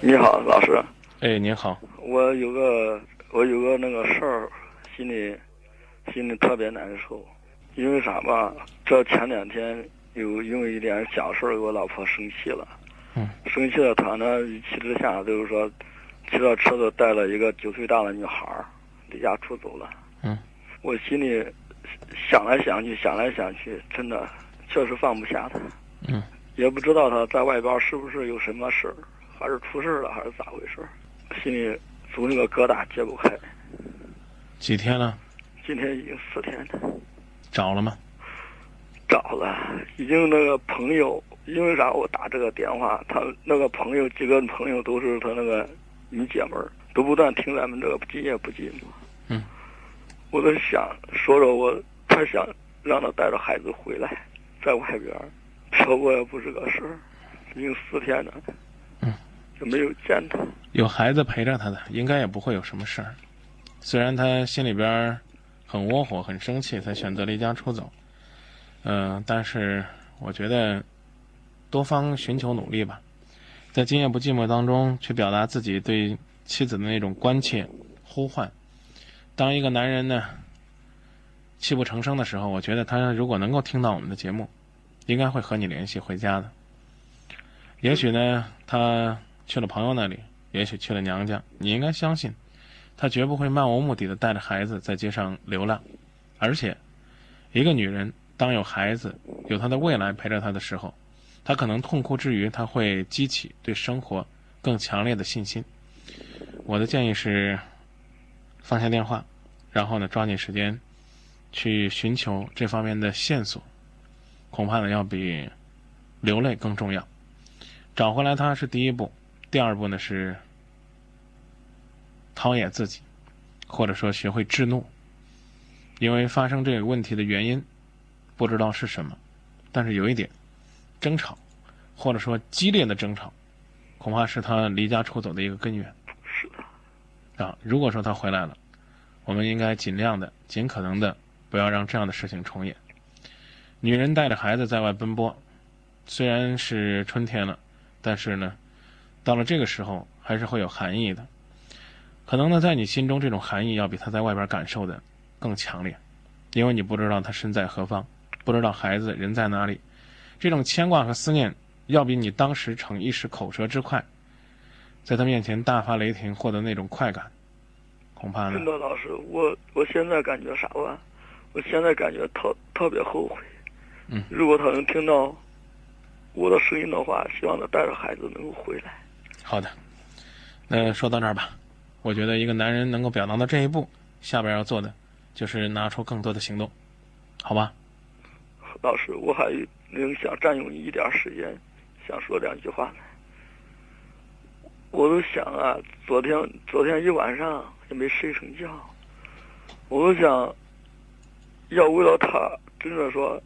你好，老师。哎，您好。我有个我有个那个事儿，心里心里特别难受，因为啥吧？这前两天有因为一点小事儿，我老婆生气了。嗯。生气了，她呢一气之下就是说，骑着车子带了一个九岁大的女孩儿离家出走了。嗯。我心里想来想去，想来想去，真的确实放不下她。嗯。也不知道她在外边是不是有什么事儿。还是出事了，还是咋回事？心里总有个疙瘩解不开。几天了？今天已经四天了。找了吗？找了，已经那个朋友，因为啥？我打这个电话，他那个朋友几个朋友都是他那个女姐们儿，都不断听咱们这个今夜不寂寞。嗯。我都想，说说我，他想让他带着孩子回来，在外边，漂泊也不是个事儿，已经四天了。就没有见他，有孩子陪着他的，应该也不会有什么事儿。虽然他心里边很窝火、很生气，才选择离家出走。嗯，但是我觉得多方寻求努力吧，在今夜不寂寞当中去表达自己对妻子的那种关切、呼唤。当一个男人呢泣不成声的时候，我觉得他如果能够听到我们的节目，应该会和你联系回家的。也许呢，他。去了朋友那里，也许去了娘家，你应该相信，他绝不会漫无目的的带着孩子在街上流浪。而且，一个女人当有孩子、有她的未来陪着她的时候，她可能痛哭之余，她会激起对生活更强烈的信心。我的建议是，放下电话，然后呢，抓紧时间去寻求这方面的线索，恐怕呢要比流泪更重要。找回来他是第一步。第二步呢是陶冶自己，或者说学会制怒，因为发生这个问题的原因不知道是什么，但是有一点，争吵或者说激烈的争吵，恐怕是他离家出走的一个根源。是的。啊，如果说他回来了，我们应该尽量的、尽可能的不要让这样的事情重演。女人带着孩子在外奔波，虽然是春天了，但是呢。到了这个时候，还是会有寒意的。可能呢，在你心中，这种寒意要比他在外边感受的更强烈，因为你不知道他身在何方，不知道孩子人在哪里。这种牵挂和思念，要比你当时逞一时口舌之快，在他面前大发雷霆获得那种快感，恐怕呢。真的，老师，我我现在感觉啥吧？我现在感觉特特别后悔。嗯。如果他能听到我的声音的话，希望他带着孩子能够回来。好的，那说到这儿吧。我觉得一个男人能够表达到这一步，下边要做的就是拿出更多的行动，好吧？老师，我还能想占用你一点时间，想说两句话。我都想啊，昨天昨天一晚上也没睡成觉，我都想要为了他，真的说，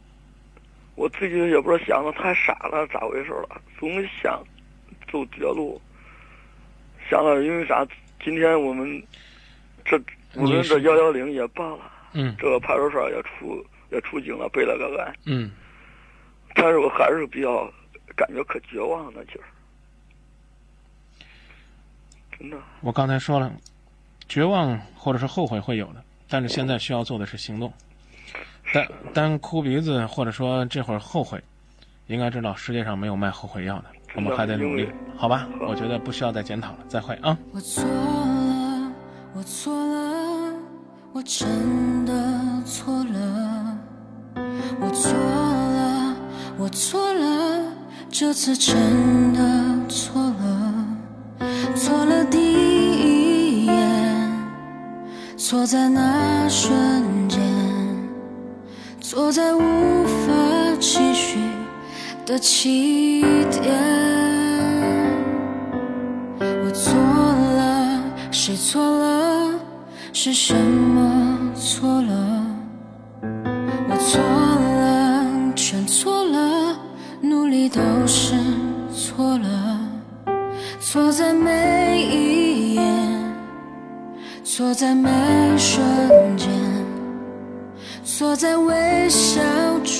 我自己也不知道想的太傻了，咋回事了？总想走绝路。想了，因为啥？今天我们这我们这幺幺零也报了，嗯，这个派出所也出也出警了，备了个案，嗯，但是我还是比较感觉可绝望那劲儿，真的。我刚才说了，绝望或者是后悔会有的，但是现在需要做的是行动。单单哭鼻子或者说这会儿后悔，应该知道世界上没有卖后悔药的。我们还得努力，好吧？我觉得不需要再检讨了。再会啊！我错了，我错了，我真的错了。我错了，我错了，这次真的错了。错了第一眼，错在那瞬间，错在无法继续。的起点，是什么错了？我错了，全错了，努力都是错了，错在每一眼，错在每瞬间，错在微笑中